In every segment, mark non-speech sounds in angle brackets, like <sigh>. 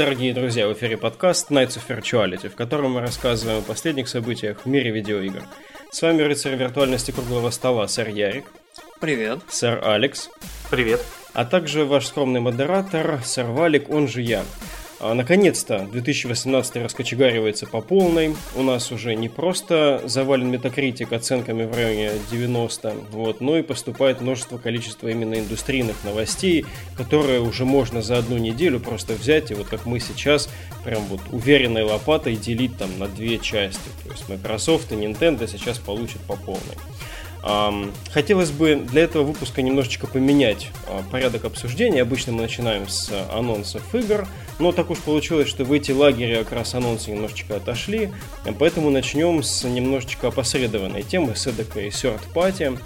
дорогие друзья, в эфире подкаст Nights of Virtuality, в котором мы рассказываем о последних событиях в мире видеоигр. С вами рыцарь виртуальности круглого стола, сэр Ярик. Привет. Сэр Алекс. Привет. А также ваш скромный модератор, сэр Валик, он же я. А, наконец-то 2018 раскочегаривается по полной. У нас уже не просто завален метакритик оценками в районе 90, вот, но и поступает множество количества именно индустрийных новостей, которые уже можно за одну неделю просто взять и вот как мы сейчас прям вот уверенной лопатой делить там на две части. То есть Microsoft и Nintendo сейчас получат по полной. Хотелось бы для этого выпуска немножечко поменять а, порядок обсуждения. Обычно мы начинаем с анонсов игр, но так уж получилось, что в эти лагеря как раз анонсы немножечко отошли, поэтому начнем с немножечко опосредованной темы, с эдакой third party.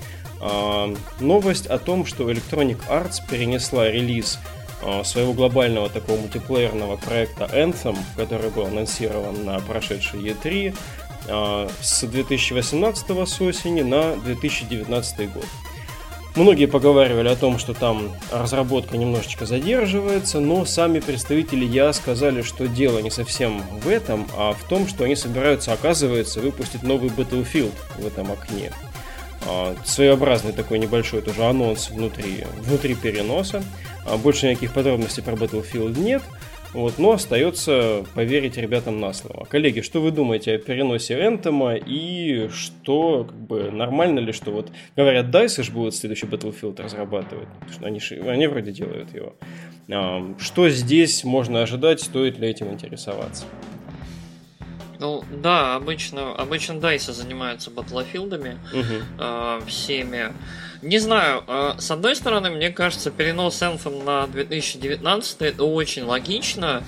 Новость о том, что Electronic Arts перенесла релиз а, своего глобального такого мультиплеерного проекта Anthem, который был анонсирован на прошедшей E3, а, с 2018 с осени на 2019 год. Многие поговаривали о том, что там разработка немножечко задерживается, но сами представители Я сказали, что дело не совсем в этом, а в том, что они собираются, оказывается, выпустить новый Battlefield в этом окне. А, своеобразный такой небольшой тоже анонс внутри, внутри переноса. А, больше никаких подробностей про Battlefield нет. Вот, но остается поверить ребятам на слово. Коллеги, что вы думаете о переносе Энтома и что, как бы, нормально ли, что вот, говорят, DICE же будут следующий Battlefield разрабатывать, что они, они вроде делают его. Что здесь можно ожидать, стоит ли этим интересоваться? Ну да, обычно, обычно DICE занимаются батлфилдами угу. э, всеми. Не знаю, э, с одной стороны, мне кажется, перенос Anthem на 2019 это очень логично.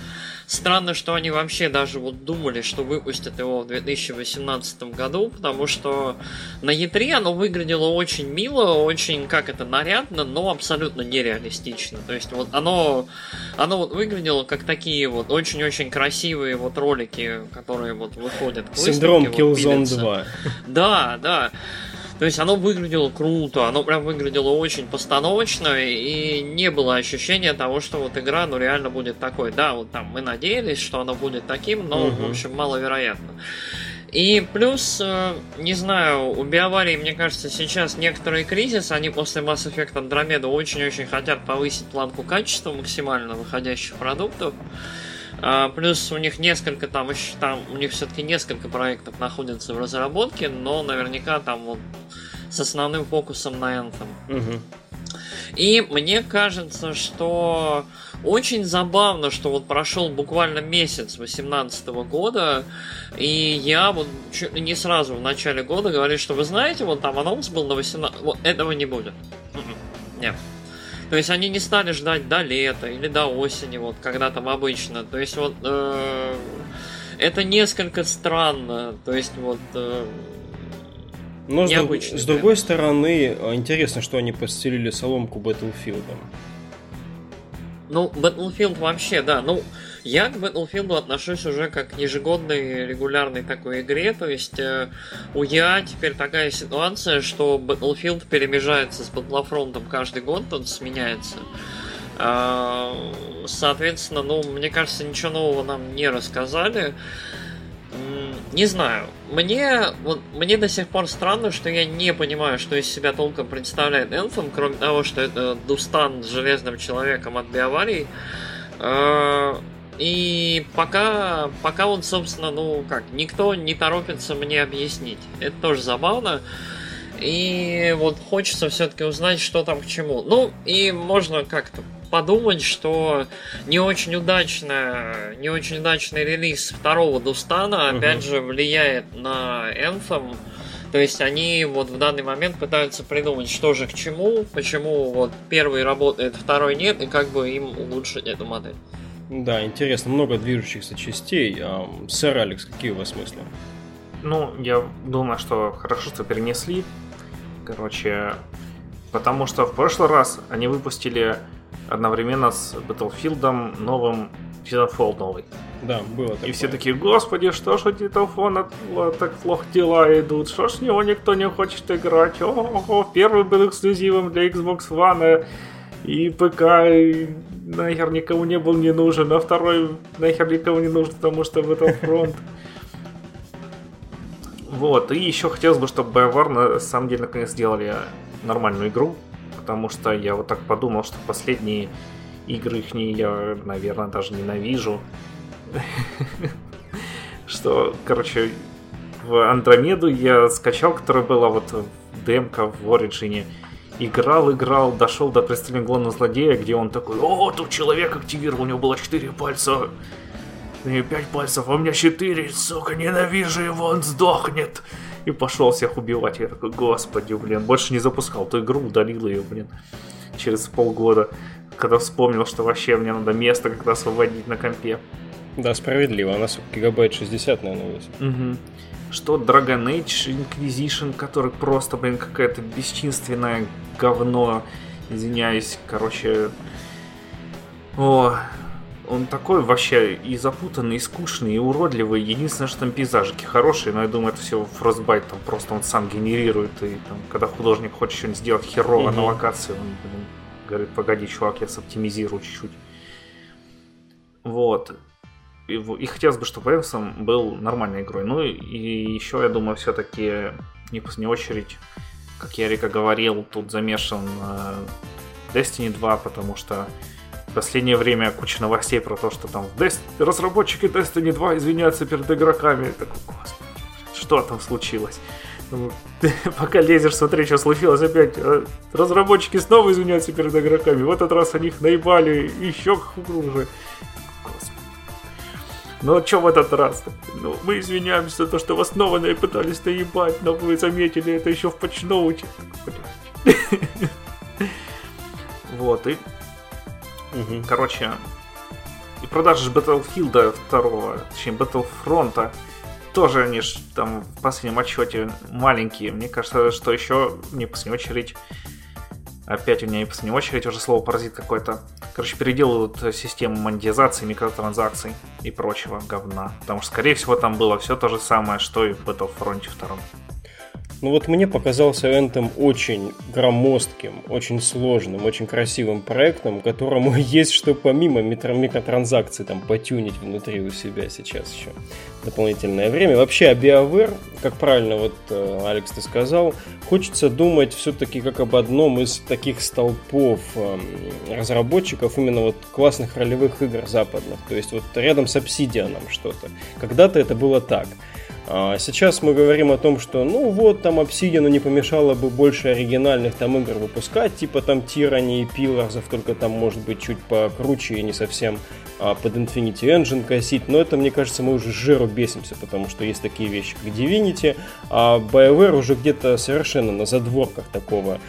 Странно, что они вообще даже вот думали, что выпустят его в 2018 году, потому что на E3 оно выглядело очень мило, очень, как это, нарядно, но абсолютно нереалистично. То есть вот оно, оно вот выглядело как такие вот очень-очень красивые вот ролики, которые вот выходят к Синдром Killzone вот, 2. Да, да. То есть оно выглядело круто, оно прям выглядело очень постановочно, и не было ощущения того, что вот игра, ну, реально будет такой. Да, вот там мы надеялись, что оно будет таким, но, угу. в общем, маловероятно. И плюс, э, не знаю, у Биоварии, мне кажется, сейчас некоторый кризис, они после Mass Effect Andromeda очень-очень хотят повысить планку качества максимально выходящих продуктов. А, плюс у них несколько там еще там у них все-таки несколько проектов находятся в разработке, но наверняка там вот с основным фокусом на Anthem. Угу. И мне кажется, что очень забавно, что вот прошел буквально месяц 2018 года, и я вот не сразу в начале года говорил, что вы знаете, вот там анонс был на 18... Вот этого не будет. Нет. То есть они не стали ждать до лета или до осени, вот когда там обычно. То есть вот э, это несколько странно. То есть вот э, но с, с другой стороны, интересно, что они постелили соломку Battlefield. Ну, Battlefield вообще, да. Ну, я к Battlefield отношусь уже как к ежегодной регулярной такой игре, то есть э, у я теперь такая ситуация, что Battlefield перемежается с Battlefront каждый год, он сменяется. Э, соответственно, ну, мне кажется, ничего нового нам не рассказали. Не знаю. Мне, вот, мне до сих пор странно, что я не понимаю, что из себя толком представляет Anthem, кроме того, что это Дустан с железным человеком от биаварий. Э, и пока, пока он, собственно, ну как, никто не торопится мне объяснить. Это тоже забавно. И вот хочется все-таки узнать, что там к чему. Ну, и можно как-то подумать, что не очень удачно, не очень удачный релиз второго Дустана, угу. опять же, влияет на Anthem. То есть они вот в данный момент пытаются придумать, что же к чему, почему вот первый работает, второй нет, и как бы им улучшить эту модель. Да, интересно, много движущихся частей. Сэр Алекс, какие у вас мысли? Ну, я думаю, что хорошо, что перенесли. Короче, потому что в прошлый раз они выпустили одновременно с Battlefield новым Titanfall новый. Да, было такое. И все такие, господи, что ж у Titanfall так плохо дела идут, что ж в него никто не хочет играть, о, -о, первый был эксклюзивом для Xbox One и ПК, и нахер никому не был не нужен, а второй нахер никому не нужен, потому что Battlefront. <laughs> Вот, и еще хотелось бы, чтобы BioWare на самом деле наконец сделали нормальную игру, потому что я вот так подумал, что последние игры их я, наверное, даже ненавижу. <laughs> Что, короче, в Андромеду я скачал, которая была вот демка в Ориджине. Играл, играл, дошел до представления главного злодея, где он такой, о, тут человек активировал, у него было 4 пальца, и 5 пальцев, а у меня 4, сука, ненавижу его, он сдохнет. И пошел всех убивать. Я такой, господи, блин, больше не запускал эту игру, удалил ее, блин, через полгода, когда вспомнил, что вообще мне надо место как-то освободить на компе. Да, справедливо, она, гигабайт 60, наверное, весит. Угу что Dragon Age Inquisition, который просто, блин, какая-то бесчинственное говно. Извиняюсь, короче... О, он такой вообще и запутанный, и скучный, и уродливый. Единственное, что там пейзажики хорошие, но я думаю, это все Frostbite там просто он сам генерирует. И там, когда художник хочет что-нибудь сделать херово угу. на локации, он блин, говорит, погоди, чувак, я соптимизирую чуть-чуть. Вот и, и хотелось бы, чтобы Энсом был нормальной игрой. Ну и еще, я думаю, все-таки не в очередь, как я Рика говорил, тут замешан э, Destiny 2, потому что последнее время куча новостей про то, что там Dest... разработчики Destiny 2 извиняются перед игроками. Такой, господи, что там случилось? Ну, <laughs> пока лезешь, смотри, что случилось опять. Э, разработчики снова извиняются перед игроками. В этот раз они их наебали еще хуже. Ну что в этот раз? Ну, мы извиняемся за то, что вас снова пытались наебать, но вы заметили это еще в патчноуте. <laughs> Вот, и... Короче, и продажи Battlefield 2, точнее Battlefront, тоже они ж там в последнем отчете маленькие. Мне кажется, что еще не последнюю очередь Опять у меня не последняя очередь уже слово паразит какой-то. Короче, переделывают систему монетизации, микротранзакций и прочего говна. Потому что, скорее всего, там было все то же самое, что и в Battlefront 2. Ну вот мне показался Anthem очень громоздким, очень сложным, очень красивым проектом, которому <laughs> есть что помимо микротранзакций там потюнить внутри у себя сейчас еще дополнительное время. Вообще о BioWare, как правильно вот э, Алекс ты сказал, хочется думать все-таки как об одном из таких столпов э, разработчиков именно вот классных ролевых игр западных. То есть вот рядом с Obsidian что-то. Когда-то это было так. А сейчас мы говорим о том, что ну вот там Obsidian не помешало бы больше оригинальных там игр выпускать, типа там Tyranny и Pillars, только там может быть чуть покруче и не совсем а, под Infinity Engine косить, но это, мне кажется, мы уже жиру бесимся, потому что есть такие вещи, как Divinity, а BioWare уже где-то совершенно на задворках такого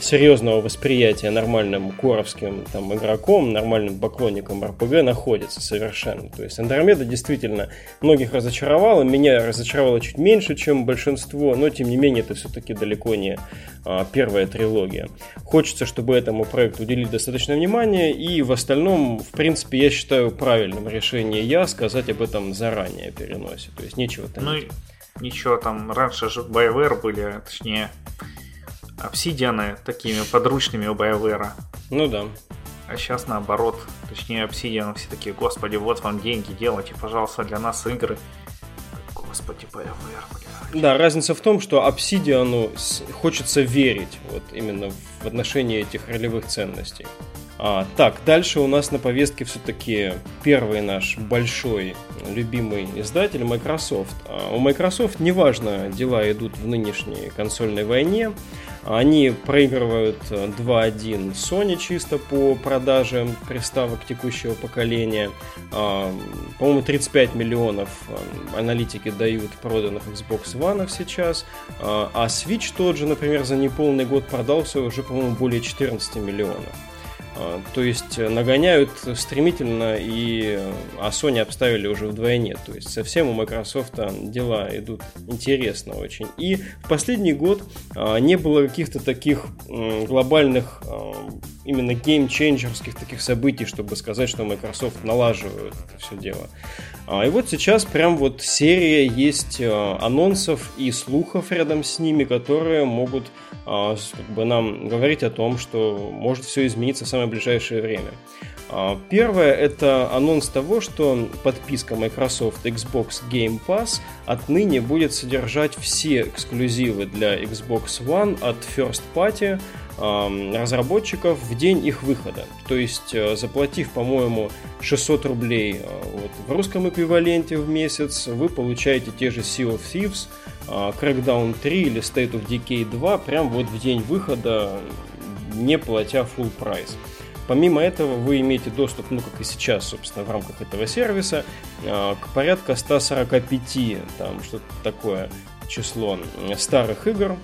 серьезного восприятия нормальным коровским там, игроком, нормальным поклонником РПГ находится совершенно. То есть Андромеда действительно многих разочаровала, меня разочаровала чуть меньше, чем большинство, но тем не менее это все-таки далеко не а, первая трилогия. Хочется, чтобы этому проекту уделили достаточно внимания, и в остальном, в принципе, я считаю правильным решение я сказать об этом заранее переносе. То есть нечего там... Ну, ничего, там раньше же BioWare были, точнее, обсидианы такими подручными у BioWare. Ну да. А сейчас наоборот, точнее обсидианы все такие, господи, вот вам деньги, делайте, пожалуйста, для нас игры. Господи, BioWare, блядь. Да, разница в том, что обсидиану хочется верить вот именно в отношении этих ролевых ценностей. А, так, дальше у нас на повестке все-таки первый наш большой любимый издатель Microsoft. А у Microsoft неважно, дела идут в нынешней консольной войне. Они проигрывают 2-1 Sony чисто по продаже приставок текущего поколения. А, по-моему, 35 миллионов аналитики дают проданных Xbox One сейчас. А Switch тот же, например, за неполный год продался уже, по-моему, более 14 миллионов. А, то есть э, нагоняют стремительно, и э, а Sony обставили уже вдвойне. То есть совсем у Microsoft дела идут интересно очень. И в последний год а, не было каких-то таких глобальных а, именно геймченджерских таких событий, чтобы сказать, что Microsoft налаживает это все дело. И вот сейчас прям вот серия есть анонсов и слухов рядом с ними, которые могут как бы нам говорить о том, что может все измениться самое самое ближайшее время. А, первое – это анонс того, что подписка Microsoft Xbox Game Pass отныне будет содержать все эксклюзивы для Xbox One от First Party разработчиков в день их выхода. То есть, э, заплатив, по-моему, 600 рублей э, вот, в русском эквиваленте в месяц, вы получаете те же Sea of Thieves, а, Crackdown 3 или State of Decay 2 прям вот в день выхода, не платя full прайс. Помимо этого, вы имеете доступ, ну, как и сейчас, собственно, в рамках этого сервиса, а, к порядка 145, там, что-то такое число старых игр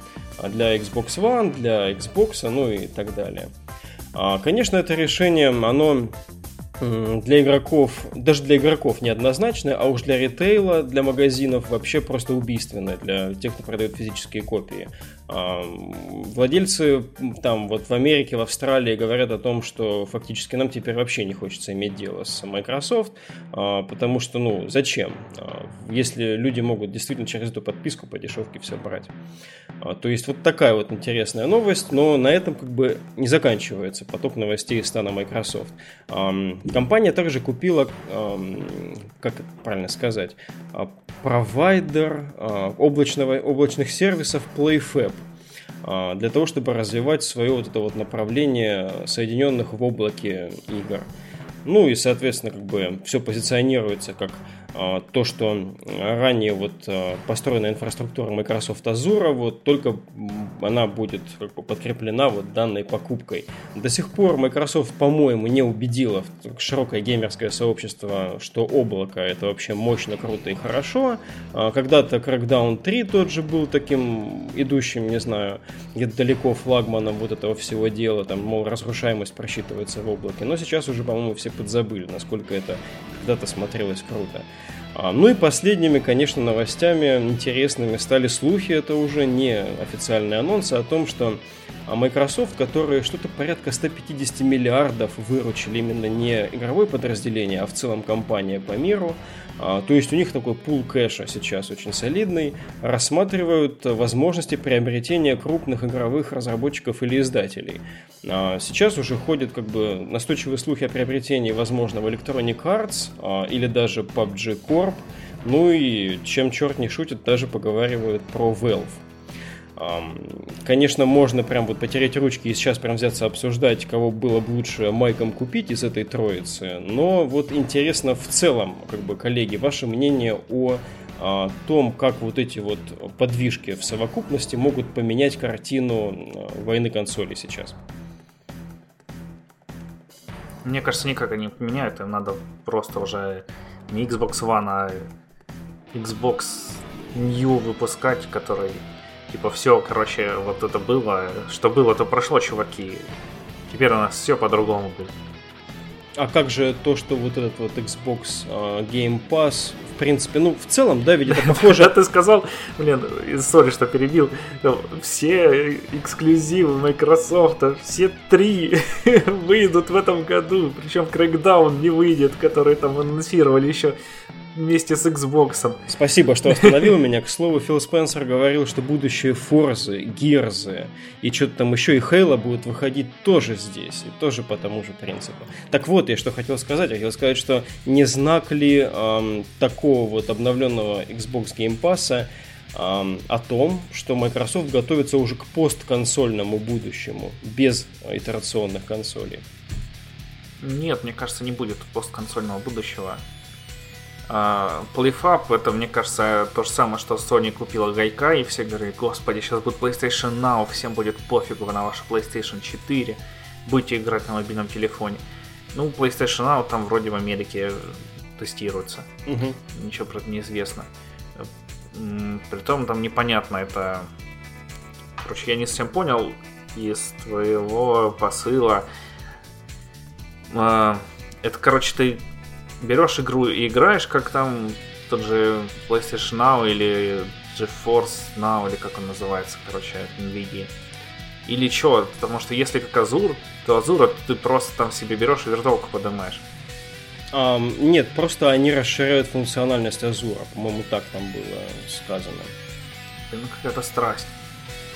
для Xbox One, для Xbox, ну и так далее. А, конечно, это решение, оно для игроков, даже для игроков неоднозначное, а уж для ритейла, для магазинов вообще просто убийственное для тех, кто продает физические копии. Владельцы там вот в Америке, в Австралии говорят о том, что фактически нам теперь вообще не хочется иметь дело с Microsoft, а, потому что, ну, зачем? А, если люди могут действительно через эту подписку по дешевке все брать. А, то есть вот такая вот интересная новость, но на этом как бы не заканчивается поток новостей из стана Microsoft. Компания также купила, как это правильно сказать, провайдер облачного, облачных сервисов PlayFab. А, для того, чтобы развивать свое вот это вот направление соединенных в облаке игр. Ну и, соответственно, как бы все позиционируется как то, что ранее вот а, построенная инфраструктура Microsoft Azure, вот только она будет подкреплена вот данной покупкой. До сих пор Microsoft, по-моему, не убедила широкое геймерское сообщество, что облако это вообще мощно, круто и хорошо. А, когда-то Crackdown 3 тот же был таким идущим, не знаю, где-то далеко флагманом вот этого всего дела, там, мол, разрушаемость просчитывается в облаке. Но сейчас уже, по-моему, все подзабыли, насколько это когда-то смотрелось круто. А, ну и последними, конечно, новостями интересными стали слухи, это уже не официальные анонсы, о том, что Microsoft, которые что-то порядка 150 миллиардов выручили именно не игровое подразделение, а в целом компания по миру, а, то есть у них такой пул кэша сейчас очень солидный, рассматривают возможности приобретения крупных игровых разработчиков или издателей. А, сейчас уже ходят как бы настойчивые слухи о приобретении возможного Electronic Arts а, или даже PUBG Corp. Ну и чем черт не шутит, даже поговаривают про Valve. Конечно, можно прям вот потереть ручки и сейчас прям взяться обсуждать, кого было бы лучше майком купить из этой троицы, но вот интересно в целом, как бы, коллеги, ваше мнение о о том, как вот эти вот подвижки в совокупности могут поменять картину войны консолей сейчас. Мне кажется, никак они не поменяют, им надо просто уже не Xbox One, а Xbox New выпускать, который Типа все, короче, вот это было, что было, то прошло, чуваки. Теперь у нас все по-другому будет. А как же то, что вот этот вот Xbox uh, Game Pass, в принципе, ну, в целом, да, ведь это <laughs> похоже... Да, ты сказал, блин, сори, что перебил, все эксклюзивы Microsoft, все три <laughs> выйдут в этом году, причем Crackdown не выйдет, который там анонсировали еще вместе с Xbox. Спасибо, что остановил меня. К слову, Фил Спенсер говорил, что будущее Форзы, Гирзы и что-то там еще и Хейла будут выходить тоже здесь. И тоже по тому же принципу. Так вот, я что хотел сказать. Я хотел сказать, что не знак ли эм, такого вот обновленного Xbox Game Pass эм, о том, что Microsoft готовится уже к постконсольному будущему, без итерационных консолей? Нет, мне кажется, не будет постконсольного будущего. Uh, PlayFab это, мне кажется, то же самое, что Sony купила Гайка, и все говорят, господи, сейчас будет PlayStation Now, всем будет пофигу на ваш PlayStation 4, будете играть на мобильном телефоне. Ну, PlayStation Now там вроде в Америке тестируется, uh-huh. ничего про это не известно. Притом там непонятно, это... Короче, я не совсем понял из твоего посыла. Uh, это, короче, ты берешь игру и играешь, как там тот же PlayStation Now или GeForce Now, или как он называется, короче, от NVIDIA. Или что, потому что если как Azure, то Azure ты просто там себе берешь и виртуалку поднимаешь. Um, нет, просто они расширяют функциональность Azure, по-моему, так там было сказано. Ну, какая-то страсть.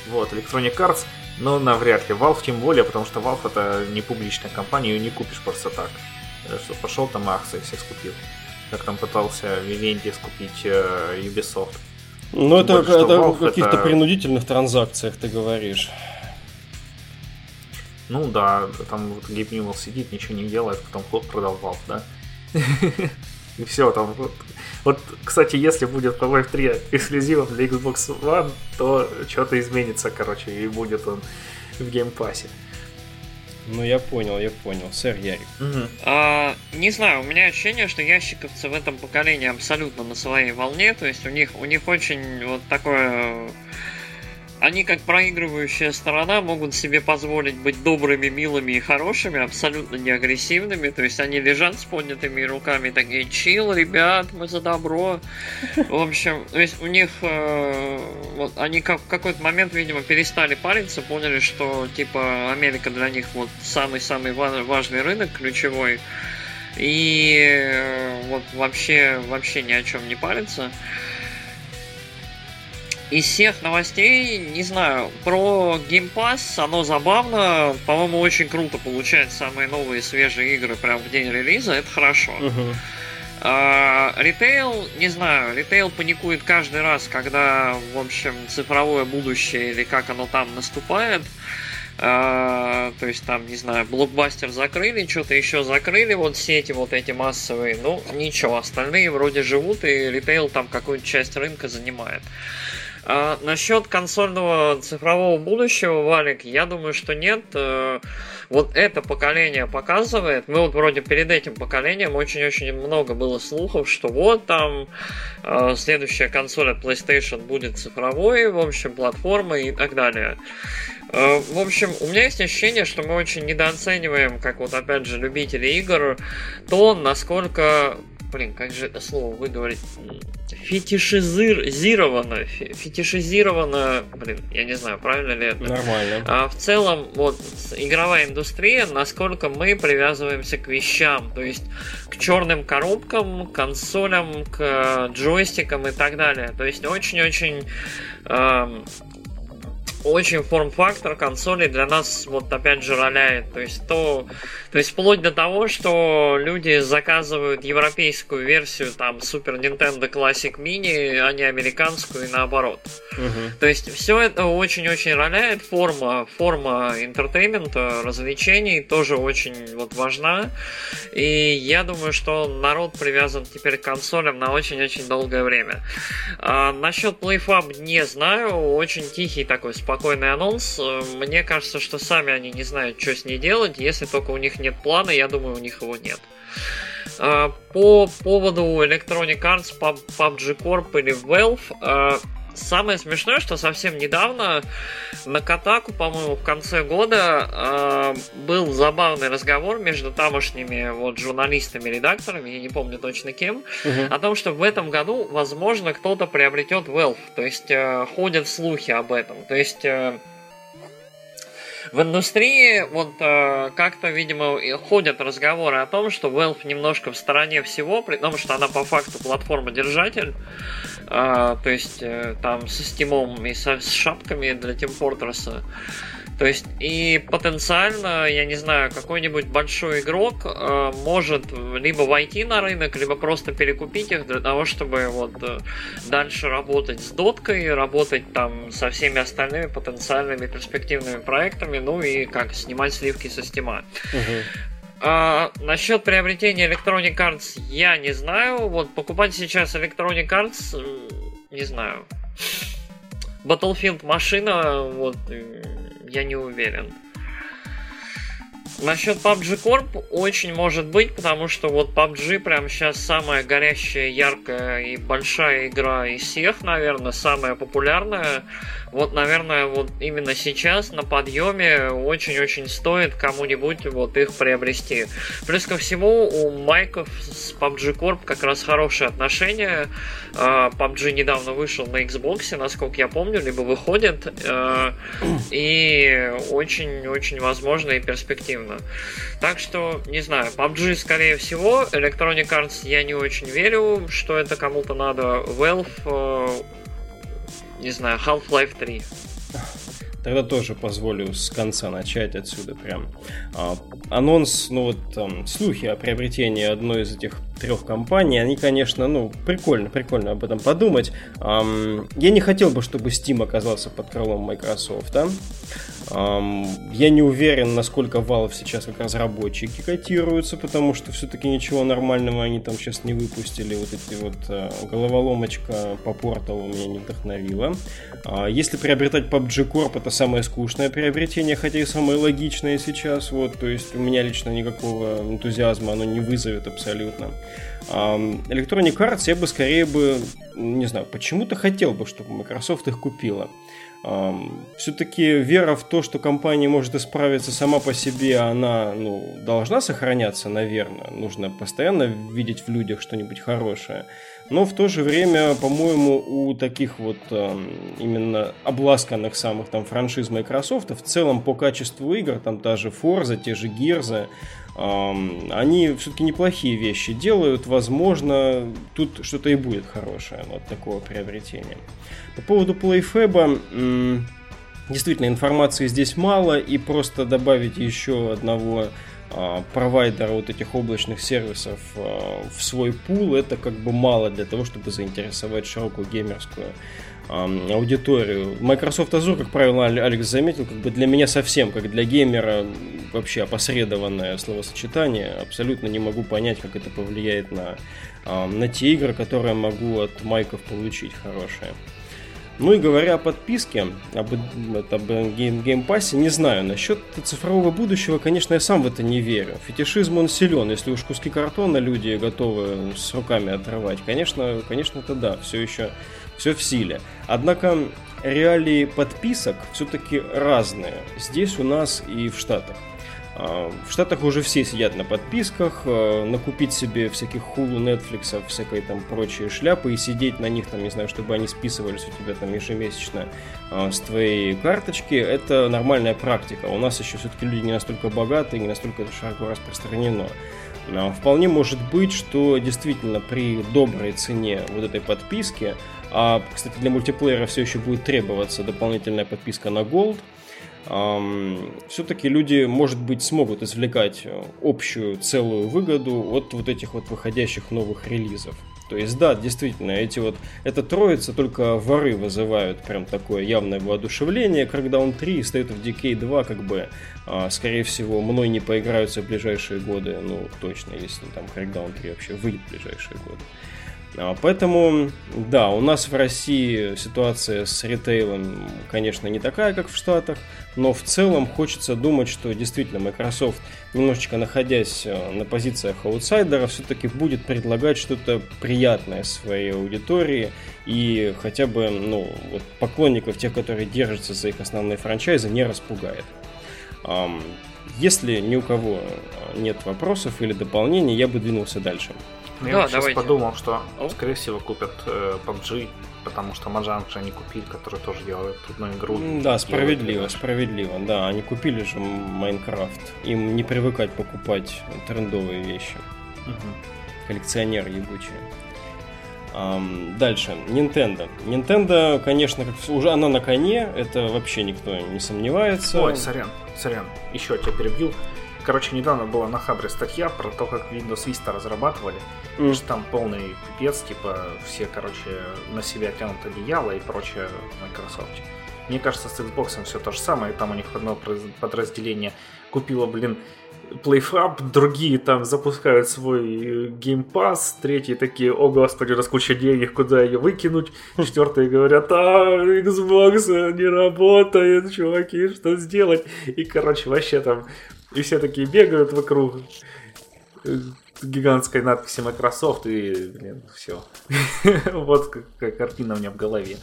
Вот, Electronic Arts Ну, навряд ли. Valve тем более, потому что Valve это не публичная компания, ее не купишь просто так. Что пошел там акции все скупил. Как там пытался Vivendi скупить э, Ubisoft. Ну, это, больше, это в каких-то это... принудительных транзакциях ты говоришь. Ну да, там вот Гейб Ньюэлл сидит, ничего не делает, потом хлоп продал Valve, да? <laughs> И все, там вот. Вот, кстати, если будет Half-Life 3 эксклюзивом для Xbox One, то что-то изменится, короче, и будет он в Game Pass е. Ну, я понял, я понял. Сэр Ярик. Угу. А, не знаю, у меня ощущение, что ящиковцы в этом поколении абсолютно на своей волне. То есть у них, у них очень вот такое они, как проигрывающая сторона, могут себе позволить быть добрыми, милыми и хорошими, абсолютно не агрессивными. То есть они лежат с поднятыми руками, такие, чил, ребят, мы за добро. В общем, то есть у них, э, вот они как, в какой-то момент, видимо, перестали париться, поняли, что, типа, Америка для них вот самый-самый важный рынок, ключевой. И э, вот вообще, вообще ни о чем не париться. Из всех новостей, не знаю, про Game Pass, оно забавно, по-моему, очень круто получать самые новые свежие игры прямо в день релиза, это хорошо. Uh-huh. Ритейл, не знаю, ритейл паникует каждый раз, когда, в общем, цифровое будущее или как оно там наступает. Uh, то есть там, не знаю, блокбастер закрыли, что-то еще закрыли, вот сети вот эти массовые, ну ничего, остальные вроде живут, и ритейл там какую-то часть рынка занимает. А, насчет консольного цифрового будущего, Валик, я думаю, что нет. Э, вот это поколение показывает, мы вот вроде перед этим поколением очень-очень много было слухов, что вот там э, следующая консоль от PlayStation будет цифровой, в общем, платформой и так далее. Э, в общем, у меня есть ощущение, что мы очень недооцениваем, как вот опять же любители игр, то, насколько блин, как же это слово выговорить? Фетишизировано, фетишизировано, блин, я не знаю, правильно ли это. Нормально. А в целом, вот, игровая индустрия, насколько мы привязываемся к вещам, то есть к черным коробкам, к консолям, к джойстикам и так далее. То есть очень-очень эм, очень форм-фактор консоли для нас вот опять же роляет. То есть то, то есть вплоть до того, что люди заказывают европейскую версию там Super Nintendo Classic Mini, а не американскую и наоборот. Угу. То есть все это очень-очень роляет. Форма, форма entertainment а, развлечений тоже очень вот важна. И я думаю, что народ привязан теперь к консолям на очень-очень долгое время. А, насчет PlayFab не знаю. Очень тихий такой спокойный анонс. Мне кажется, что сами они не знают, что с ней делать. Если только у них нет плана, я думаю, у них его нет. А, по поводу Electronic Arts, PUBG Corp или Valve, а, Самое смешное, что совсем недавно на Катаку, по-моему, в конце года э, был забавный разговор между тамошними вот журналистами, редакторами, я не помню точно кем, угу. о том, что в этом году, возможно, кто-то приобретет Valve. То есть э, ходят слухи об этом. То есть э, в индустрии вот э, как-то, видимо, ходят разговоры о том, что Valve немножко в стороне всего, при том, что она по факту платформа-держатель, э, то есть э, там со стимом и со, с шапками для Team Fortress. То есть и потенциально, я не знаю, какой-нибудь большой игрок э, может либо войти на рынок, либо просто перекупить их для того, чтобы вот э, дальше работать с доткой, работать там со всеми остальными потенциальными перспективными проектами, ну и как снимать сливки со стима. А, насчет приобретения Electronic Arts я не знаю. Вот покупать сейчас Electronic Arts не знаю. Battlefield машина, вот я не уверен. Насчет PUBG Corp очень может быть, потому что вот PUBG прям сейчас самая горящая, яркая и большая игра из всех, наверное, самая популярная. Вот, наверное, вот именно сейчас на подъеме очень-очень стоит кому-нибудь вот их приобрести. Плюс ко всему у Майков с PUBG Corp как раз хорошие отношения. PUBG а, недавно вышел на Xbox, насколько я помню, либо выходит. А, и очень-очень возможно и перспективно. Так что, не знаю, PUBG скорее всего, Electronic Arts я не очень верю, что это кому-то надо. Valve не знаю, Half-Life 3. Тогда тоже позволю с конца начать отсюда прям. А, анонс, ну вот там, слухи о приобретении одной из этих трех компаний, они, конечно, ну, прикольно, прикольно об этом подумать. Um, я не хотел бы, чтобы Steam оказался под крылом Microsoft. А? Я не уверен, насколько Valve сейчас как разработчики котируются, потому что все-таки ничего нормального они там сейчас не выпустили. Вот эти вот uh, головоломочка по порталу меня не вдохновила. Uh, если приобретать PUBG Corp, это самое скучное приобретение, хотя и самое логичное сейчас. Вот, то есть у меня лично никакого энтузиазма оно не вызовет абсолютно. Electronic Arts я бы скорее бы, не знаю, почему-то хотел бы, чтобы Microsoft их купила. Все-таки вера в то, что компания может исправиться сама по себе, она ну, должна сохраняться, наверное. Нужно постоянно видеть в людях что-нибудь хорошее. Но в то же время, по-моему, у таких вот именно обласканных самых там франшиз Microsoft в целом по качеству игр, там та же Forza, те же Gears, они все-таки неплохие вещи делают. Возможно, тут что-то и будет хорошее от такого приобретения. По поводу PlayFab, действительно, информации здесь мало, и просто добавить еще одного а, провайдера вот этих облачных сервисов а, в свой пул, это как бы мало для того, чтобы заинтересовать широкую геймерскую аудиторию. Microsoft Azure, как правило, Алекс заметил, как бы для меня совсем, как для геймера, вообще опосредованное словосочетание. Абсолютно не могу понять, как это повлияет на, на те игры, которые могу от майков получить хорошие. Ну и говоря о подписке, об, об Game, Game Pass е, не знаю, насчет цифрового будущего, конечно, я сам в это не верю. Фетишизм он силен, если уж куски картона люди готовы с руками отрывать, конечно, конечно, это да, все еще все в силе. Однако реалии подписок все-таки разные. Здесь у нас и в Штатах. А, в Штатах уже все сидят на подписках, а, накупить себе всяких хулу, Netflix, всякой там прочие шляпы и сидеть на них, там, не знаю, чтобы они списывались у тебя там ежемесячно а, с твоей карточки, это нормальная практика. У нас еще все-таки люди не настолько богатые, не настолько это широко распространено. Вполне может быть, что действительно при доброй цене вот этой подписки а, кстати, для мультиплеера все еще будет требоваться дополнительная подписка на Gold. Все-таки люди, может быть, смогут извлекать э, общую целую выгоду от вот этих вот выходящих новых релизов. То есть, да, действительно, эти вот, эта троица только воры вызывают прям такое явное воодушевление. Crackdown 3 и State of Decay 2, как бы, а, скорее всего, мной не поиграются в ближайшие годы. Ну, точно, если там Crackdown 3 вообще выйдет в ближайшие годы. А, поэтому, да, у нас в России ситуация с ритейлом, конечно, не такая, как в Штатах, но в целом хочется думать, что действительно Microsoft, немножечко находясь э, на позициях аутсайдера, все-таки будет предлагать что-то приятное своей аудитории и хотя бы ну, вот поклонников, тех, которые держатся за их основные франчайзы, не распугает. Если ни у кого э, нет вопросов или дополнений, я бы двинулся дальше. Ну, я сейчас подумал, что, скорее всего, купят э, PUBG, потому что Mojang же они купили, который тоже делает одну игру. Да, справедливо, делает, справедливо. Да, они купили же Майнкрафт. Им не привыкать покупать трендовые вещи. Угу. Коллекционер ебучий. Um, дальше, Nintendo. Nintendo, конечно, как уже она на коне, это вообще никто не сомневается. Ой, сорян, сорян, еще тебя перебью. Короче, недавно была на Хабре статья про то, как Windows Vista разрабатывали. Mm. Что там полный пипец, типа все, короче, на себя тянут одеяло и прочее Microsoft. Мне кажется, с Xbox все то же самое. Там у них одно подразделение купило, блин, PlayFab, другие там запускают свой э, Game Pass, третьи такие, о господи, раз куча денег, куда ее выкинуть, <laughs> четвертые говорят, а, Xbox не работает, чуваки, что сделать? И, короче, вообще там и все такие бегают вокруг гигантской надписи Microsoft, и, блин, все. <laughs> вот какая картина у меня в голове.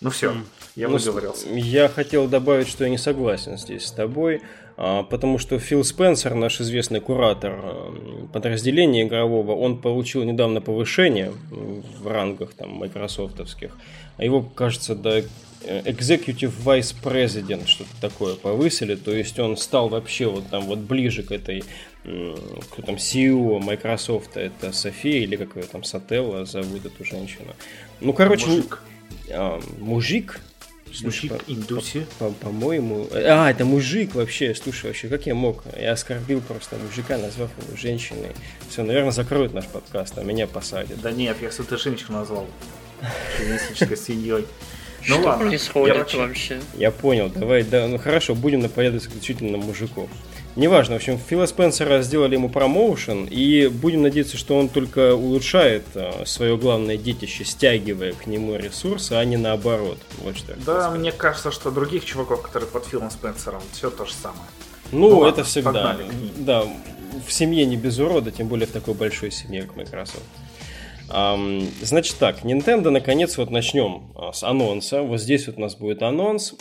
Ну все, я ну, выговорился. Я хотел добавить, что я не согласен здесь с тобой, а, потому что Фил Спенсер, наш известный куратор э, подразделения игрового, он получил недавно повышение в рангах там майкрософтовских. А его, кажется, до Executive Vice President, что-то такое повысили, то есть он стал вообще вот там вот ближе к этой, кто там CEO Microsoft, это София или как ее там Сателла зовут эту женщину. Ну, короче, мужик, а, мужик Слушай, Мужик индуси. по- по- по-моему... А, это мужик вообще. Слушай, вообще, как я мог? Я оскорбил просто мужика, назвав его женщиной. Все, наверное, закроют наш подкаст, а меня посадят. Да нет, если ты женщину назвал шовинистической свиньей. Ну Что ладно. происходит короче, вообще? Я понял, давай, да, ну хорошо, будем нападать исключительно на мужиков. Неважно, в общем, Фила Спенсера сделали ему промоушен, и будем надеяться, что он только улучшает свое главное детище, стягивая к нему ресурсы, а не наоборот. Вот что. я Да, сказать. мне кажется, что других чуваков, которые под Филом Спенсером, все то же самое. Ну, Ну это ладно, всегда. погнали. Да, в семье не без урода, тем более в такой большой семье, как Microsoft. Значит так, Nintendo, наконец, вот начнем а, с анонса. Вот здесь вот у нас будет анонс.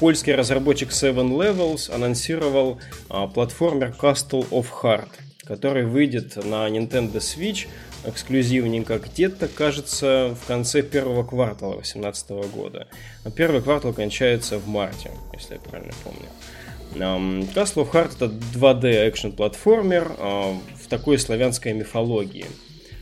Польский разработчик Seven Levels анонсировал а, платформер Castle of Heart, который выйдет на Nintendo Switch эксклюзивненько где-то, кажется, в конце первого квартала 2018 года. А первый квартал кончается в марте, если я правильно помню. Castle of Heart это 2D экшен-платформер а, в такой славянской мифологии.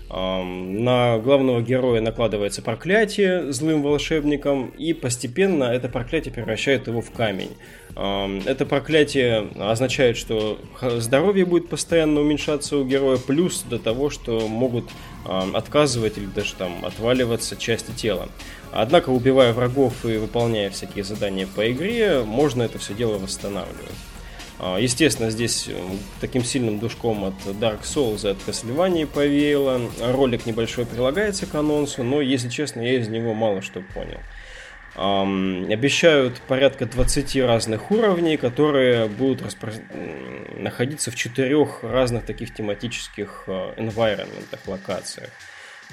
На главного героя накладывается проклятие злым волшебником, и постепенно это проклятие превращает его в камень. Ам, Это проклятие означает, что здоровье будет постоянно уменьшаться у героя, плюс до того, что могут отказывать или даже там отваливаться части тела. Однако, убивая врагов и выполняя всякие задания по игре, можно это все дело восстанавливать. А, Естественно, здесь э, таким сильным душком от Dark Souls и от Castlevania повеяло. Ролик небольшой прилагается к анонсу, но, если честно, я из него мало что понял. Обещают порядка 20 разных уровней, которые будут распро- находиться в четырех разных таких тематических э, environmentах, локациях.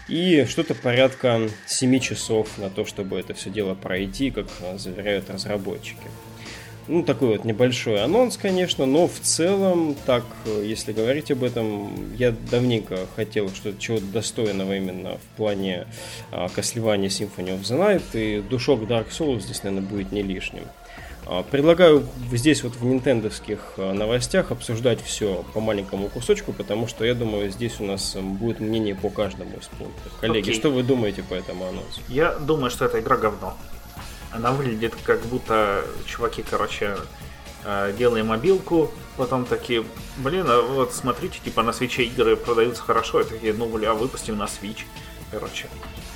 И что-то порядка 7 часов на то, чтобы это все дело пройти, как э, заверяют разработчики. Ну, такой вот небольшой анонс, конечно, но в целом, так, э, если говорить об этом, я давненько хотел что-то чего-то достойного именно в плане а, Castlevania Symphony of the Night, и душок Dark Souls здесь, наверное, будет не лишним. А, Предлагаю здесь вот в нинтендовских а, новостях обсуждать все по маленькому кусочку, потому что я думаю, здесь у нас будет мнение по каждому из пунктов. Коллеги, Окей. что вы думаете по этому анонсу? Я думаю, что эта игра говно. Она выглядит как будто чуваки, короче, э, делали мобилку, потом такие, блин, а вот смотрите, типа на свече игры продаются хорошо, и такие, ну, бля, выпустим на Switch, короче,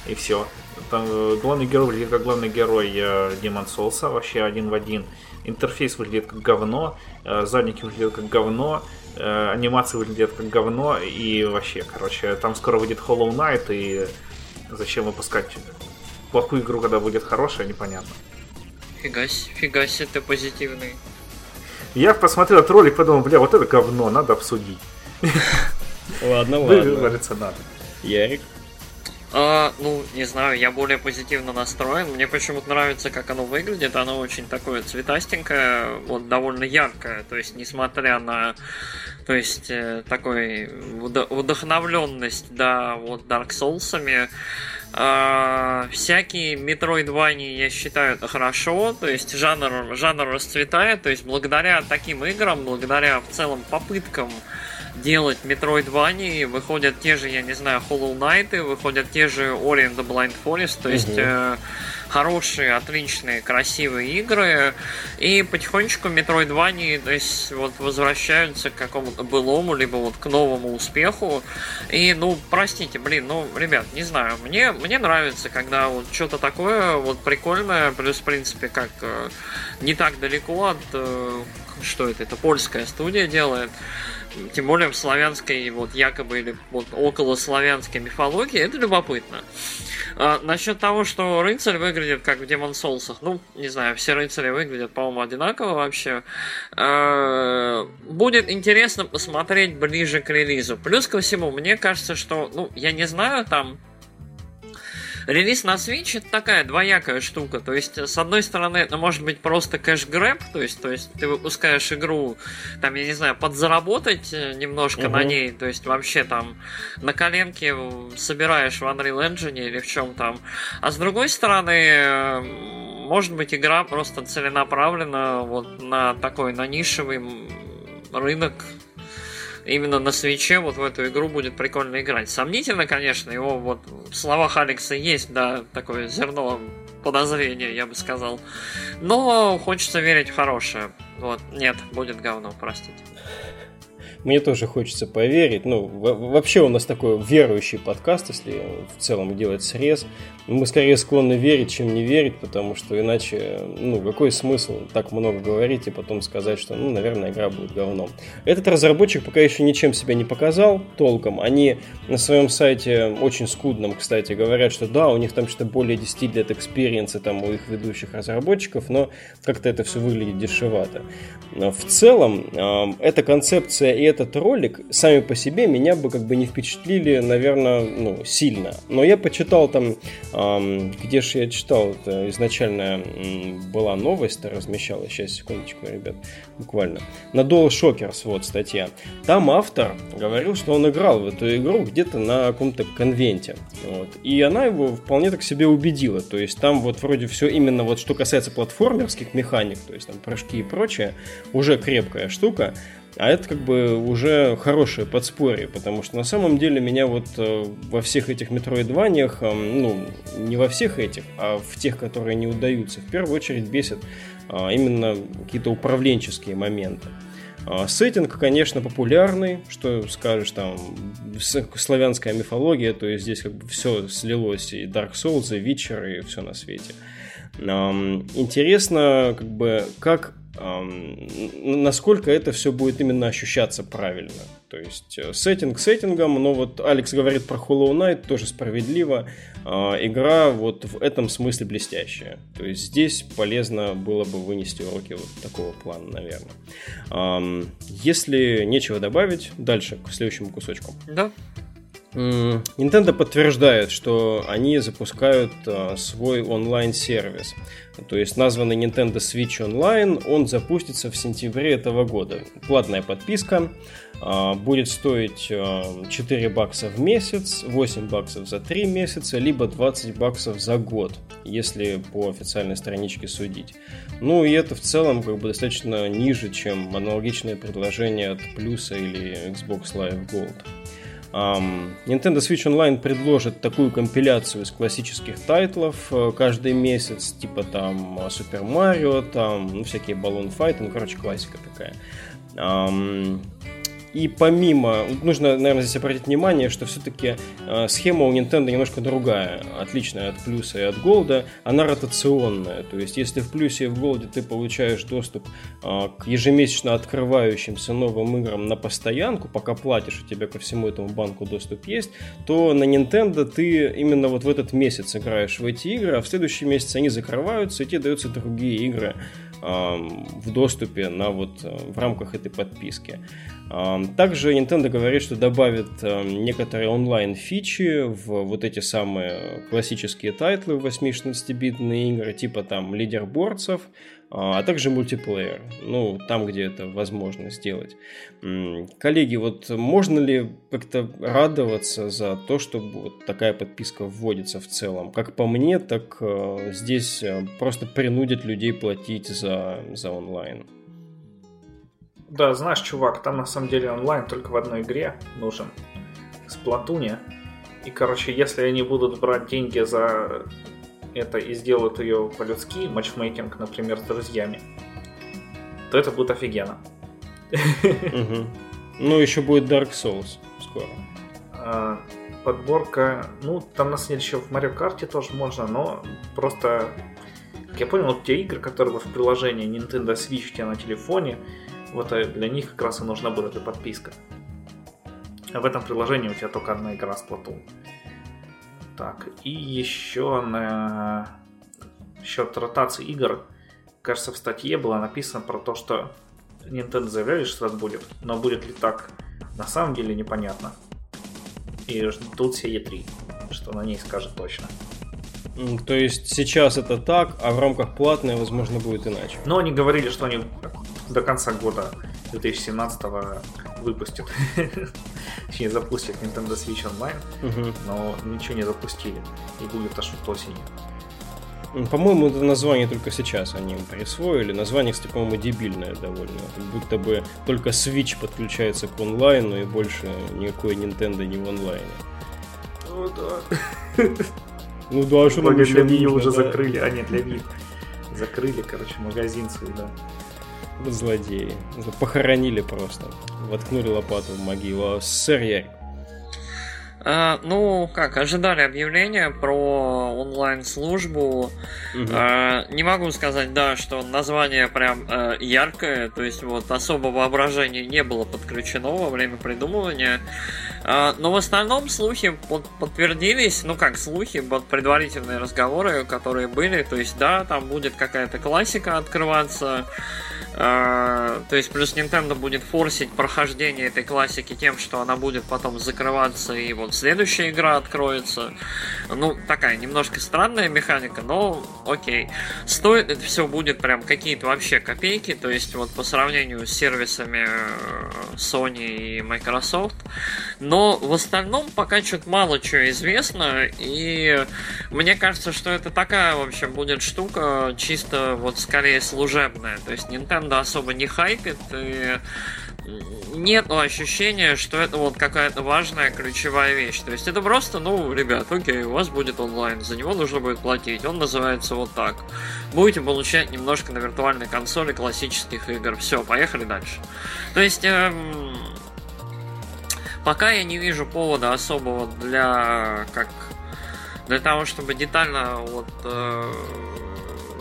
и все. Там э, главный герой выглядит как главный герой э, Demon Souls, вообще один в один. Интерфейс выглядит как говно, э, задники выглядят как говно, э, анимации выглядят как говно, и вообще, короче, там скоро выйдет Hollow Knight, и зачем выпускать плохую игру, когда будет хорошая, непонятно. Фига фига себе ты позитивный. Я посмотрел этот ролик, подумал, бля, вот это говно, надо обсудить. Ладно, ладно. Выговориться надо. Ярик? А, ну, не знаю, я более позитивно настроен. Мне почему-то нравится, как оно выглядит. Оно очень такое цветастенькое, вот довольно яркое. То есть, несмотря на, то есть, э, такой вдохновленность, да, вот Dark Souls'ами, а, всякие метроидвани я считаю это хорошо, то есть жанр, жанр расцветает, то есть благодаря таким играм, благодаря в целом попыткам делать Metroidvania, выходят те же, я не знаю, Hollow Knight, выходят те же Ori and the Blind Forest, то есть Мгм. э, хорошие, отличные, красивые игры, и потихонечку Metroidvania, то есть вот возвращаются к какому-то былому, либо вот к новому успеху, и, ну, простите, блин, ну, ребят, не знаю, мне, мне нравится, когда вот что-то такое вот прикольное, плюс, в принципе, как э, не так далеко от, э, что это, это польская студия делает, тем более в славянской, вот якобы, или вот около славянской мифологии, это любопытно. А, насчет того, что рыцарь выглядит как в Demon Souls, ну, не знаю, все рыцари выглядят, по-моему, одинаково вообще. А, будет интересно посмотреть ближе к релизу. Плюс ко всему, мне кажется, что, ну, я не знаю, там Релиз на Switch это такая двоякая штука. То есть, с одной стороны, это может быть просто кэш-грэб, то есть, то есть ты выпускаешь игру, там, я не знаю, подзаработать э, немножко Мгм. на ней, то есть вообще там на коленке собираешь в Unreal Engine или в чем там. А с другой стороны, может быть, игра просто целенаправлена вот на такой, на нишевый рынок именно на свече вот в эту игру будет прикольно играть. Сомнительно, конечно, его вот в словах Алекса есть, да, такое зерно подозрения, я бы сказал. Но хочется верить в хорошее. Вот, нет, будет говно, простите. Мне тоже хочется поверить. Ну, вообще у нас такой верующий подкаст, если в целом делать срез. Мы скорее склонны верить, чем не верить, потому что иначе, ну, какой смысл так много говорить и потом сказать, что, ну, наверное, игра будет говном. Этот разработчик пока еще ничем себя не показал толком. Они на своем сайте, очень скудном, кстати, говорят, что да, у них там что-то более 10 лет experience а там у их ведущих разработчиков, но как-то это все выглядит дешевато. В целом, эта концепция и этот ролик сами по себе меня бы как бы не впечатлили, наверное, ну, сильно. Но я почитал там, эм, где же я читал, это изначально была новость, размещалась, сейчас, секундочку, ребят, буквально. На Dual Shockers, вот статья. Там автор говорил, что он играл в эту игру где-то на каком-то конвенте. Вот. И она его вполне так себе убедила. То есть там вот вроде все именно вот что касается платформерских механик, то есть там прыжки и прочее, уже крепкая штука. А это как бы уже хорошее подспорье, потому что на самом деле меня вот э, во всех этих метроидваниях, ну, не во всех этих, а в тех, которые не удаются, в первую очередь бесит а, именно какие-то управленческие моменты. А, сеттинг, конечно, популярный, что скажешь, там, славянская мифология, то есть здесь как бы все слилось, и Dark Souls, и Witcher, и все на свете. Интересно, как бы, как насколько это все будет именно ощущаться правильно. То есть э, сеттинг сеттингом, но вот Алекс говорит про Hollow Knight, тоже справедливо. А, игра вот в этом смысле блестящая. То есть здесь полезно было бы вынести уроки вот такого плана, наверное. Если нечего добавить, дальше к следующему кусочку. Да. Nintendo подтверждает, что они запускают а, свой онлайн-сервис. То есть названный Nintendo Switch Online, он запустится в сентябре этого года. Платная подписка а, будет стоить 4 а, бакса в месяц, 8 баксов за 3 месяца, либо 20 баксов за год, если по официальной страничке судить. Ну и это в целом как бы достаточно ниже, чем аналогичное предложение от Плюса или Xbox Live Gold. Nintendo Switch Online предложит такую компиляцию из классических тайтлов э, каждый месяц, типа там Super Mario, там ну, всякие Balloon Fight, ну, короче, классика такая. И помимо, нужно, наверное, здесь обратить внимание, что все-таки э, схема у Nintendo немножко другая, отличная от плюса и от голда, она ротационная. То есть, если в плюсе и в голде ты получаешь доступ э, к ежемесячно открывающимся новым играм на постоянку, пока платишь, у тебя ко всему этому банку доступ есть, то на Nintendo ты именно вот в этот месяц играешь в эти игры, а в следующий месяц они закрываются, и тебе даются другие игры в доступе на вот э, в рамках этой подписки. Также Nintendo говорит, что добавит некоторые онлайн-фичи в вот эти самые классические тайтлы в 8-16-битные игры, типа там leaderboards ов, а также мультиплеер, ну, там, где это возможно сделать. Коллеги, вот можно ли как-то радоваться за то, что вот такая подписка вводится в целом? Как по мне, так э, здесь э, просто принудит людей платить за, за онлайн. Да, знаешь, чувак, там на самом деле онлайн только в одной игре нужен. С Платуне. И, короче, если они будут брать деньги за это и сделают ее по-людски, матчмейкинг, например, с друзьями, то это будет офигенно. Ну, еще будет Dark Souls скоро. А, подборка, ну, там на самом деле еще в Mario Kart тоже можно, но просто, как я понял, вот те игры, которые в приложении Nintendo Switch у тебя на телефоне, вот э, для них как раз и нужна будет эта подписка. А в этом приложении у тебя только одна игра с Splatoon. Так, и еще на счет ротации игр, кажется, в статье было написано про то, что Nintendo заявляли, что это будет, но будет ли так на самом деле непонятно. И ждут все E3, что на ней скажет точно. То есть сейчас это так, а в рамках платной, возможно, будет иначе. Но они говорили, что они до конца года 2017 выпустят. <laughs> Точнее, запустят Nintendo Switch Online, но ничего не запустили. И будет аж вот осенью. По-моему, это название только сейчас они им присвоили. Название, кстати, по-моему, дебильное довольно. Как будто бы только Switch подключается к онлайну и больше никакой Nintendo не в онлайне. Ну да. <laughs> Ну да, что нам еще для Wii уже да? закрыли, а нет, для Wii. <laughs> Закрыли, короче, магазин свой, да. Вот Злодеи. Похоронили просто. Воткнули лопату в могилу. А, Сэр Ярик. А, ну, как, ожидали объявления про онлайн-службу. Мгм. А, не могу сказать, да, что название прям э, яркое, то есть вот особо воображения не было подключено во время придумывания. А, но в остальном слухи под- подтвердились, ну как слухи, предварительные разговоры, которые были, то есть да, там будет какая-то классика открываться, а, то есть плюс Nintendo будет форсить прохождение этой классики тем, что она будет потом закрываться и вот следующая игра откроется. Ну, такая немножко странная механика, но окей. Стоит это все будет прям какие-то вообще копейки, то есть вот по сравнению с сервисами э, Sony и Microsoft. Но в остальном пока что-то мало чего известно, и мне кажется, что это такая, в общем, будет штука чисто вот скорее служебная. То есть Nintendo особо не хайпит, и нет ощущения, что это вот какая-то важная ключевая вещь. То есть это просто, ну, ребят, окей, у вас будет онлайн, за него нужно будет платить. Он называется вот так. Будете получать немножко на виртуальной консоли классических игр. Все, поехали дальше. То есть эм, пока я не вижу повода особого для как для того, чтобы детально вот э,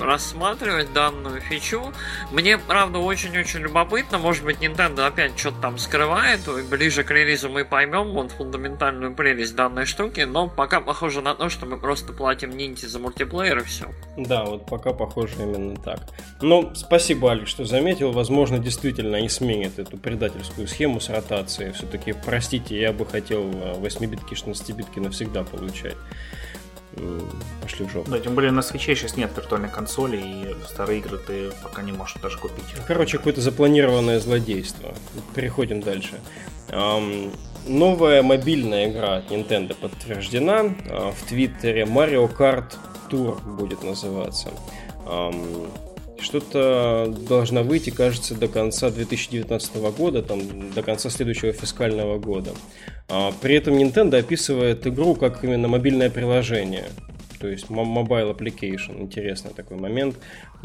рассматривать данную фичу. Мне, правда, очень-очень любопытно. Может быть, Nintendo опять что-то там скрывает. и Ближе к релизу мы поймем вот фундаментальную прелесть данной штуки. Но пока похоже на то, что мы просто платим Нинти за мультиплеер и все. Да, вот пока похоже именно так. Но спасибо, Алекс, что заметил. Возможно, действительно они сменят эту предательскую схему с ротацией. Все-таки, простите, я бы хотел 8-битки, 16-битки навсегда получать. М, Пошли в жопу. Да, тем более на свече сейчас нет виртуальной консоли, и старые игры ты пока не можешь даже купить. Короче, какое-то запланированное злодейство. Переходим дальше. Ам, новая мобильная игра от Nintendo подтверждена. А, В Твиттере Mario Kart Tour будет называться. Ам, Что-то должна выйти, кажется, до конца 2019 года, там, до конца следующего фискального года. А, При этом Nintendo описывает игру как именно мобильное приложение. То есть mobile application. Интересный такой момент.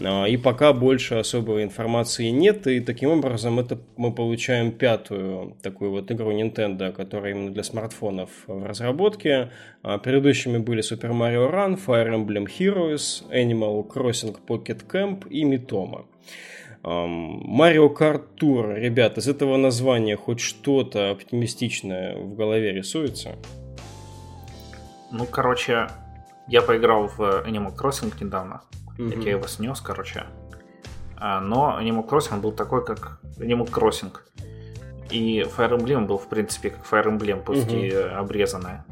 А, И пока больше особой информации нет. И таким образом это мы получаем пятую такую вот игру Nintendo, которая именно для смартфонов в разработке. А, Предыдущими были Super Mario Run, Fire Emblem Heroes, Animal Crossing Pocket Camp и Mitoma. Mario Kart Tour, ребят, из этого названия хоть что-то оптимистичное в голове рисуется? Ну, короче, я поиграл в Animal Crossing недавно. Как я его снес, короче. А, Но Animal Crossing был такой, как Animal Crossing. И Fire Emblem был, в принципе, как Fire Emblem, пусть Мгм. и обрезанная.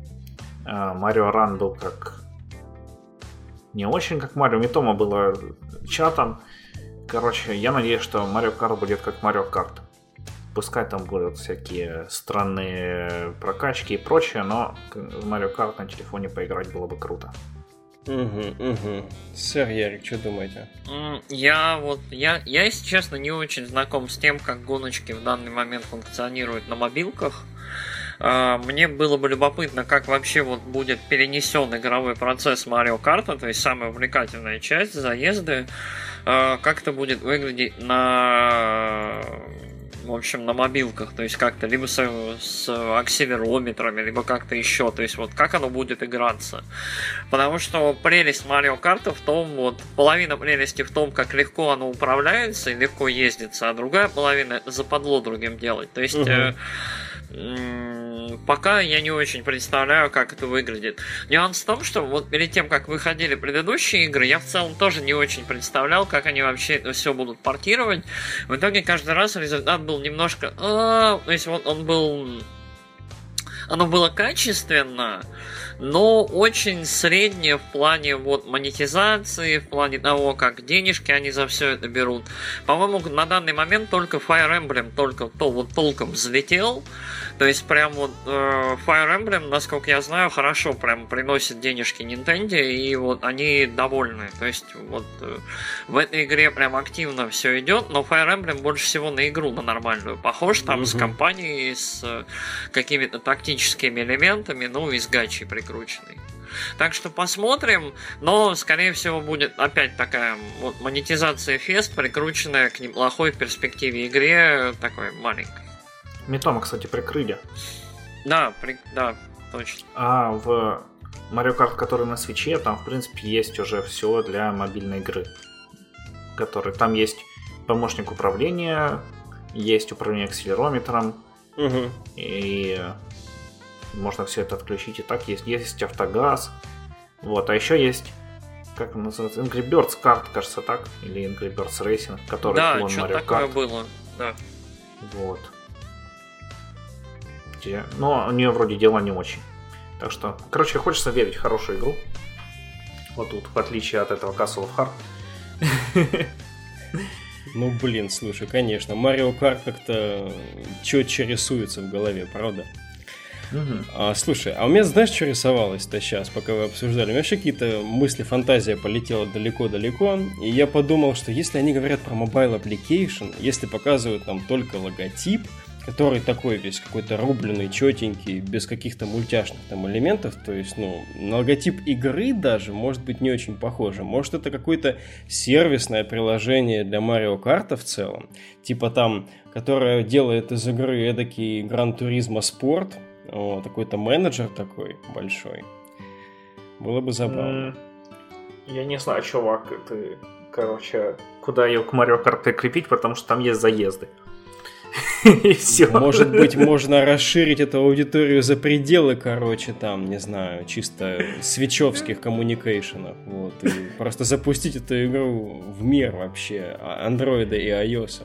Mario Run был как... Не очень как Марио. Митома было чатом. Короче, я надеюсь, что Mario Kart будет как Mario Kart. Пускай там будут всякие странные прокачки и прочее, но в Mario Kart на телефоне поиграть было бы круто. Угу, угу. Сэр Ярик, что думаете? Я вот, я, я, если честно, не очень знаком с тем, как гоночки в данный момент функционируют на мобилках. А, Мне было бы любопытно, как вообще вот будет перенесен игровой процесс Марио Карта, то есть самая увлекательная часть, заезды, А, как это будет выглядеть на в общем, на мобилках, то есть как-то либо с, с акселерометрами, либо как-то еще, то есть вот как оно будет играться. Потому что прелесть Марио Карта в том, вот половина прелести в том, как легко оно управляется и легко ездится, а другая половина западло другим делать. То есть Мгм. э, пока я не очень представляю, как это выглядит. Нюанс в том, что вот перед тем, как выходили предыдущие игры, я в целом тоже не очень представлял, как они вообще это все будут портировать. В итоге каждый раз результат был немножко... «А», То есть вот он был оно было качественно, но очень среднее в плане вот монетизации, в плане того, как денежки они за все это берут. По-моему, на данный момент только Fire Emblem только то вот толком взлетел. То есть прям вот э, Fire Emblem, насколько я знаю, хорошо прям приносит денежки Nintendo, и вот они довольны. То есть вот э, в этой игре прям активно все идет, но Fire Emblem больше всего на игру, на нормальную. Похож там mm-hmm. с компанией, с э, какими-то тактическими элементами, ну и с гачей прикрученной. Так что посмотрим, но, скорее всего, будет опять такая вот монетизация фест, прикрученная к неплохой перспективе игре, такой маленькой. Метома, кстати, прикрыли. Да, при... да, точно. А в Mario Kart, который на свече, там, в принципе, есть уже все для мобильной игры. Который... Там есть помощник управления, есть управление акселерометром, угу. и можно все это отключить. И так есть, есть автогаз. Вот, а еще есть как он называется, Angry Birds карт, кажется, так, или Angry Birds Racing, который да, клон Mario такое Kart. было, да. Вот где... Но у нее вроде дела не очень. Так что, короче, хочется верить в хорошую игру. Вот тут, в отличие от этого Castle of Heart. <laughs> Ну, блин, слушай, конечно, Марио Карт как-то четче рисуется в голове, правда? А, слушай, а у меня знаешь, что рисовалось-то сейчас, пока вы обсуждали? У меня вообще какие-то мысли, фантазия полетела далеко-далеко, и я подумал, что если они говорят про mobile application, если показывают нам только логотип, который такой весь какой-то рубленый, четенький, без каких-то мультяшных там элементов, то есть, ну, на логотип игры даже может быть не очень похоже. Может, это какое-то сервисное приложение для Марио Карта в целом, типа там, которое делает из игры эдакий Гран Туризма Спорт, какой-то менеджер такой большой. Было бы забавно. Я не знаю, чувак, ты, короче, куда ее к Марио Карте крепить, потому что там есть заезды. <laughs> И все. Может быть, можно расширить эту аудиторию за пределы, короче, там, не знаю, чисто свечевских коммуникейшенов. Вот, и просто запустить эту игру в мир вообще андроида и iOS.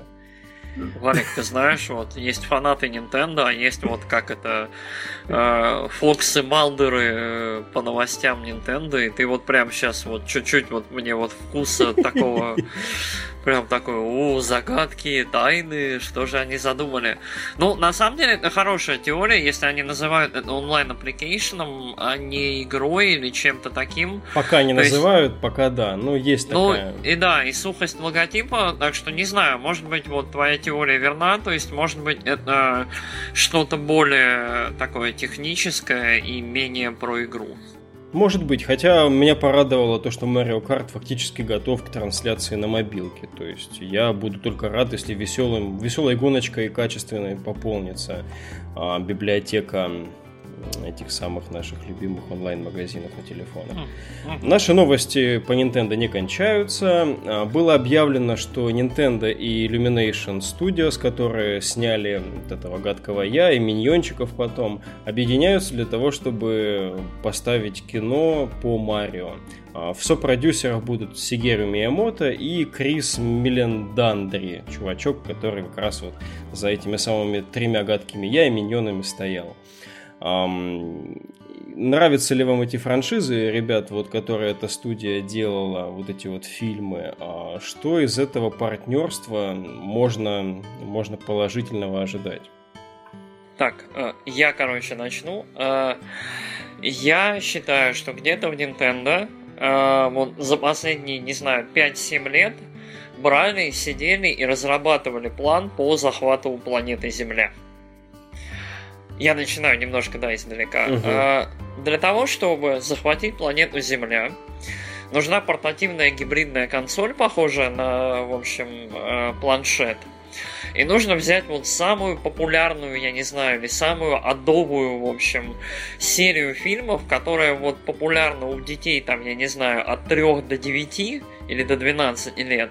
Валик, ты знаешь, вот есть фанаты Nintendo, а есть вот как это э, Фоксы Малдеры э, по новостям Nintendo, и ты вот прям сейчас вот чуть-чуть вот мне вот вкуса такого <laughs> Прям такой, о, загадки, тайны, что же они задумали. Ну, на самом деле, это хорошая теория, если они называют это online application ом, а не игрой или чем-то таким. Пока не То называют, есть... пока да, ну, есть ну, такая... и да, и сухость логотипа, так что не знаю, может быть, вот твоя теория верна, то есть, может быть, это что-то более такое техническое и менее про игру. Может быть, хотя меня порадовало то, что Mario Kart фактически готов к трансляции на мобилке. То есть я буду только рад, если веселым, веселой гоночкой и качественной пополнится а, библиотека этих самых наших любимых онлайн-магазинов на телефонах. Наши новости по Nintendo не кончаются. А, было объявлено, что Nintendo и Illumination Studios, которые сняли вот этого гадкого я и миньончиков потом, объединяются для того, чтобы поставить кино по Марио. А, в сопродюсерах будут Сигеру Миямото и Крис Милендандри, чувачок, который как раз вот за этими самыми тремя гадкими я и миньонами стоял. Нравятся ли вам эти франшизы, ребят, вот, которые эта студия делала, вот эти вот фильмы? А что из этого партнерства можно, можно положительного ожидать? Так, э, я, короче, начну. Э, я считаю, что где-то в Nintendo э, вот за последние, не знаю, 5-7 лет брали, сидели и разрабатывали план по захвату планеты Земля. Я начинаю немножко, да, издалека. Угу. Для того, чтобы захватить планету Земля, нужна портативная гибридная консоль, похожая на, в общем, э, планшет. И нужно взять вот самую популярную, я не знаю, или самую адовую, в общем, серию фильмов, которая вот популярна у детей, там, я не знаю, от 3 до 9 или до 12 лет.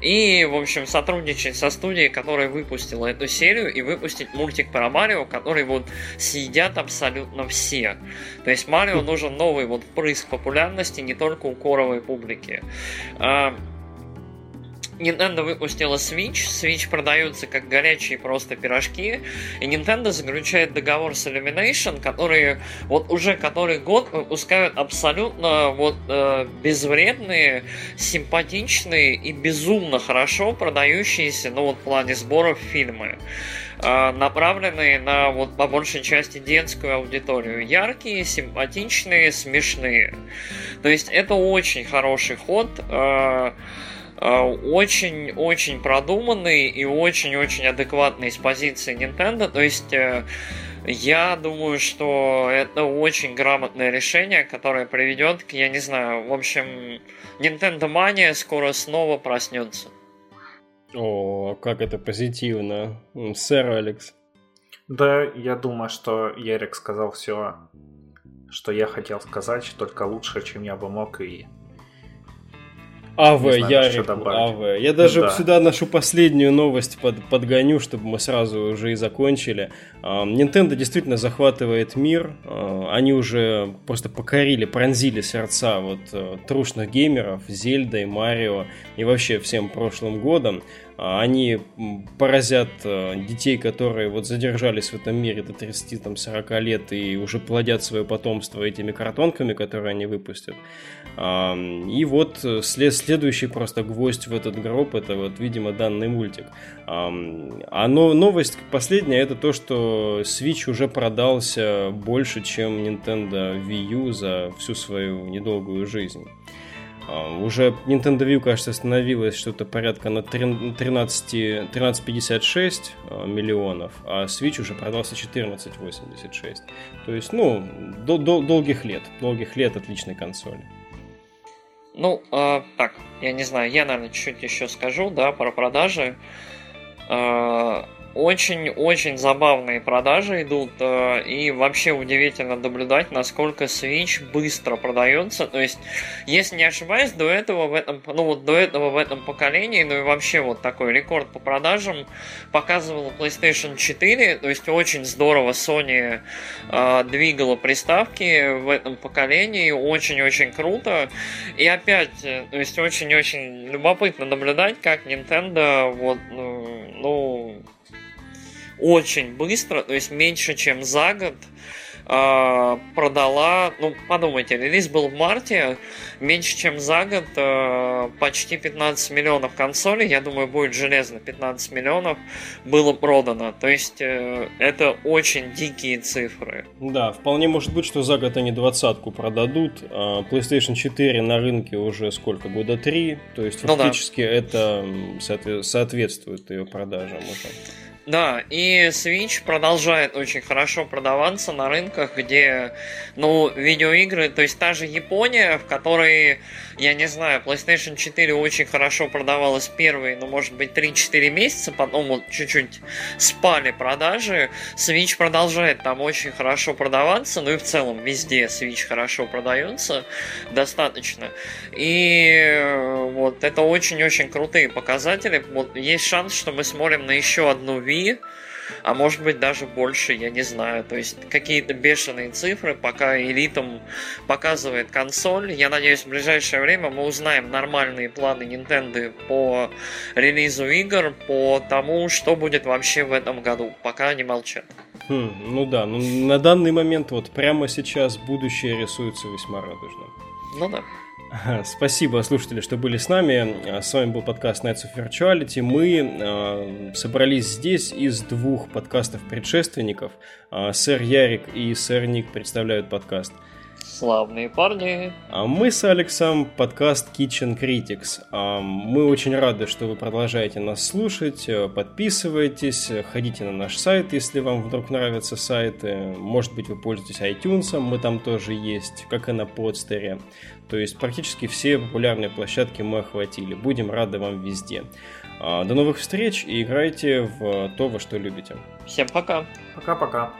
И, в общем, сотрудничать со студией, которая выпустила эту серию, и выпустить мультик про Марио, который вот съедят абсолютно все. То есть Марио нужен новый вот впрыск популярности не только у коровой публики. Nintendo выпустила Switch, Switch продаются как горячие просто пирожки, и Nintendo заключает договор с Illumination, которые вот уже который год выпускают абсолютно вот э, безвредные, симпатичные и безумно хорошо продающиеся, ну вот в плане сборов фильмы э, направленные на вот по большей части детскую аудиторию. Яркие, симпатичные, смешные. То есть это очень хороший ход. Э, очень-очень продуманный и очень-очень адекватный с позиции Nintendo. То есть э, я думаю, что это очень грамотное решение, которое приведет к, я не знаю, в общем, Nintendo Mania скоро снова проснется. О, как это позитивно, сэр Алекс. Да, я думаю, что Ярик сказал все, что я хотел сказать, только лучше, чем я бы мог, и АВ, Ярик, АВ. Я даже да. сюда нашу последнюю новость под, подгоню, чтобы мы сразу уже и закончили. Nintendo действительно захватывает мир. А, они уже просто покорили, пронзили сердца вот э, трушных геймеров, Зельдой, Марио и вообще всем прошлым годом. А, они поразят э, детей, которые вот задержались в этом мире до 30-40 лет и уже плодят свое потомство этими картонками, которые они выпустят. И вот э, следующий просто гвоздь в этот гроб, это вот, видимо, данный мультик. А новость последняя, это то, что Switch уже продался больше, чем Nintendo Wii U за всю свою недолгую жизнь. Уже Nintendo Wii, кажется, остановилась что-то порядка на 13, 13,56 а, миллионов, а Switch уже продался 14,86. То есть, ну, дол- дол- долгих лет, долгих лет отличной консоли. Ну, э, так, я не знаю, я, наверное, чуть еще скажу, да, про продажи. Э, очень-очень забавные продажи идут, э, и вообще удивительно наблюдать, насколько Switch быстро продается. То есть, если не ошибаюсь, до этого в этом, ну вот до этого в этом поколении, ну и вообще вот такой рекорд по продажам показывала PlayStation 4. То есть, очень здорово Sony э, двигала приставки в этом поколении, очень-очень круто. И опять, э, то есть, очень-очень любопытно наблюдать, как Nintendo вот, ну, ну очень быстро, то есть меньше, чем за год, э, продала, ну, подумайте, релиз был в марте, меньше, чем за год, э, почти 15 миллионов консолей, я думаю, будет железно 15 миллионов, было продано. То есть, э, это очень дикие цифры. Да, вполне может быть, что за год они двадцатку продадут. А PlayStation 4 на рынке уже сколько? Года три. То есть, фактически ну, да. это соответствует ее продажам уже. Да, и Switch продолжает очень хорошо продаваться на рынках, где, ну, видеоигры, то есть та же Япония, в которой, я не знаю, PlayStation 4 очень хорошо продавалась первые, ну, может быть, 3-4 месяца, потом вот чуть-чуть спали продажи, Switch продолжает там очень хорошо продаваться, ну и в целом везде Switch хорошо продается, достаточно. И вот это очень-очень крутые показатели. Вот есть шанс, что мы смотрим на еще одну Wii, а может быть даже больше, я не знаю. То есть какие-то бешеные цифры, пока элитам показывает консоль. Я надеюсь, в ближайшее время мы узнаем нормальные планы Nintendo по релизу игр, по тому, что будет вообще в этом году. Пока они молчат. Хм, ну да, ну на данный момент вот прямо сейчас будущее рисуется весьма радужно. Ну да. <laughs> Спасибо, слушатели, что были с нами. С вами был подкаст Nights of Virtuality. Мы э, собрались здесь из двух подкастов предшественников. Э, сэр Ярик и сэр Ник представляют подкаст. Славные парни. А мы с Алексом подкаст Kitchen Critics. А, мы очень рады, что вы продолжаете нас слушать. Подписывайтесь, ходите на наш сайт, если вам вдруг нравятся сайты. Может быть, вы пользуетесь iTunes, мы там тоже есть, как и на подстере. То есть практически все популярные площадки мы охватили. Будем рады вам везде. А, до новых встреч и играйте в то, во что любите. Всем пока. Пока-пока.